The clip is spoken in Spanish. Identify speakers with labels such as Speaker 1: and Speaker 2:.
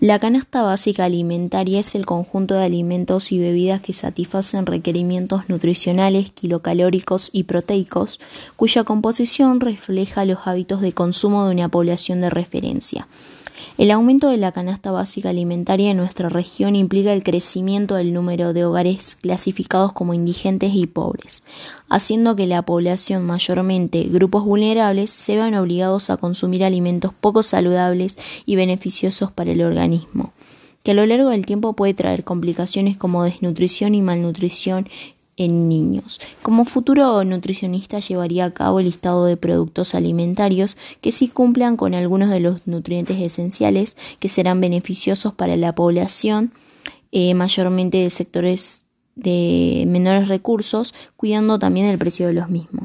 Speaker 1: La canasta básica alimentaria es el conjunto de alimentos y bebidas que satisfacen requerimientos nutricionales, kilocalóricos y proteicos, cuya composición refleja los hábitos de consumo de una población de referencia. El aumento de la canasta básica alimentaria en nuestra región implica el crecimiento del número de hogares clasificados como indigentes y pobres, haciendo que la población, mayormente grupos vulnerables, se vean obligados a consumir alimentos poco saludables y beneficiosos para el organismo que a lo largo del tiempo puede traer complicaciones como desnutrición y malnutrición en niños. Como futuro nutricionista llevaría a cabo el listado de productos alimentarios que sí cumplan con algunos de los nutrientes esenciales que serán beneficiosos para la población, eh, mayormente de sectores de menores recursos, cuidando también el precio de los mismos.